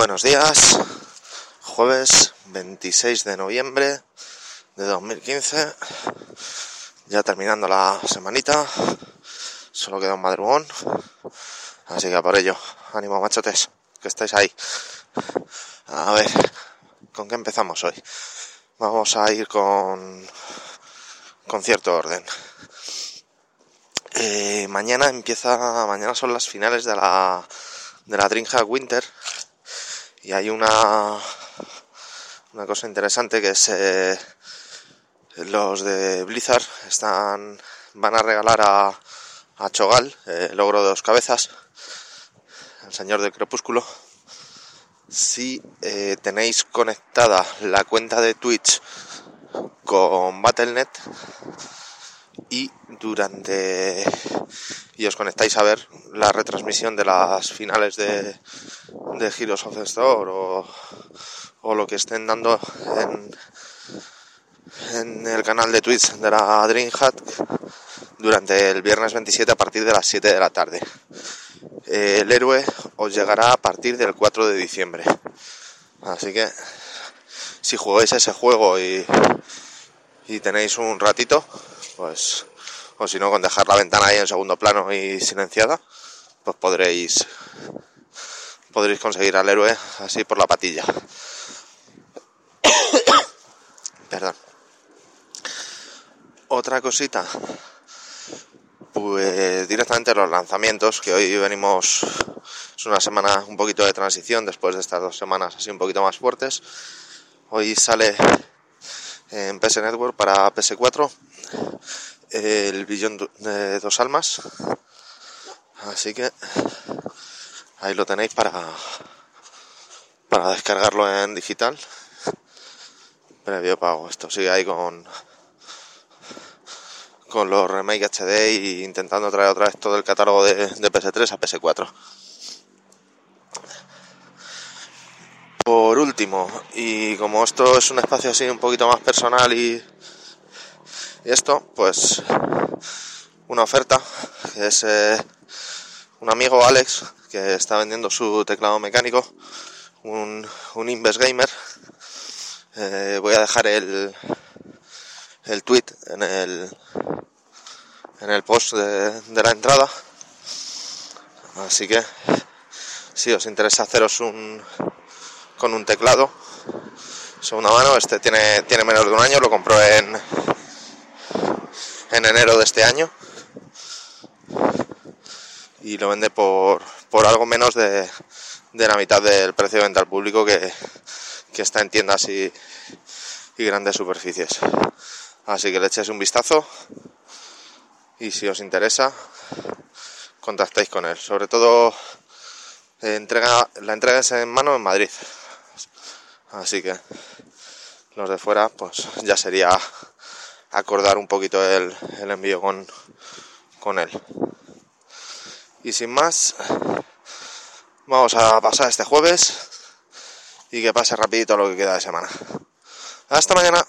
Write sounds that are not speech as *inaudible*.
Buenos días, jueves 26 de noviembre de 2015, ya terminando la semanita, solo queda un madrugón, así que por ello, ánimo machotes, que estáis ahí. A ver, ¿con qué empezamos hoy? Vamos a ir con, con cierto orden. Eh, mañana empieza, mañana son las finales de la, de la Winter hay una, una cosa interesante que es eh, los de Blizzard están, van a regalar a, a Chogal el logro de dos cabezas, el señor del crepúsculo. Si eh, tenéis conectada la cuenta de Twitch con Battle.net y durante y os conectáis a ver la retransmisión de las finales de, de Heroes of the Store o, o lo que estén dando en, en el canal de Twitch de la DreamHack durante el viernes 27 a partir de las 7 de la tarde. Eh, el héroe os llegará a partir del 4 de diciembre. Así que si jugáis ese juego y, y tenéis un ratito, pues o si no con dejar la ventana ahí en segundo plano y silenciada, pues podréis podréis conseguir al héroe así por la patilla. *coughs* Perdón. Otra cosita, pues directamente los lanzamientos, que hoy venimos, es una semana un poquito de transición después de estas dos semanas así un poquito más fuertes. Hoy sale en PS Network para PS4 el billón de dos almas. Así que ahí lo tenéis para, para descargarlo en digital. Previo pago. Esto sigue ahí con con los remake HD e intentando traer otra vez todo el catálogo de, de PS3 a PS4. Por último, y como esto es un espacio así un poquito más personal y, y esto, pues una oferta, que es eh, un amigo Alex que está vendiendo su teclado mecánico, un, un Inves Gamer. Eh, voy a dejar el, el tweet en el, en el post de, de la entrada. Así que si os interesa haceros un con un teclado segunda mano, este tiene, tiene menos de un año, lo compró en en enero de este año y lo vende por, por algo menos de, de la mitad del precio de venta al público que, que está en tiendas y, y grandes superficies. Así que le echéis un vistazo y si os interesa, contactéis con él. Sobre todo, eh, entrega, la entrega es en mano en Madrid. Así que los de fuera, pues ya sería acordar un poquito el, envío con, con él. Y sin más, vamos a pasar este jueves y que pase rapidito lo que queda de semana. Hasta mañana.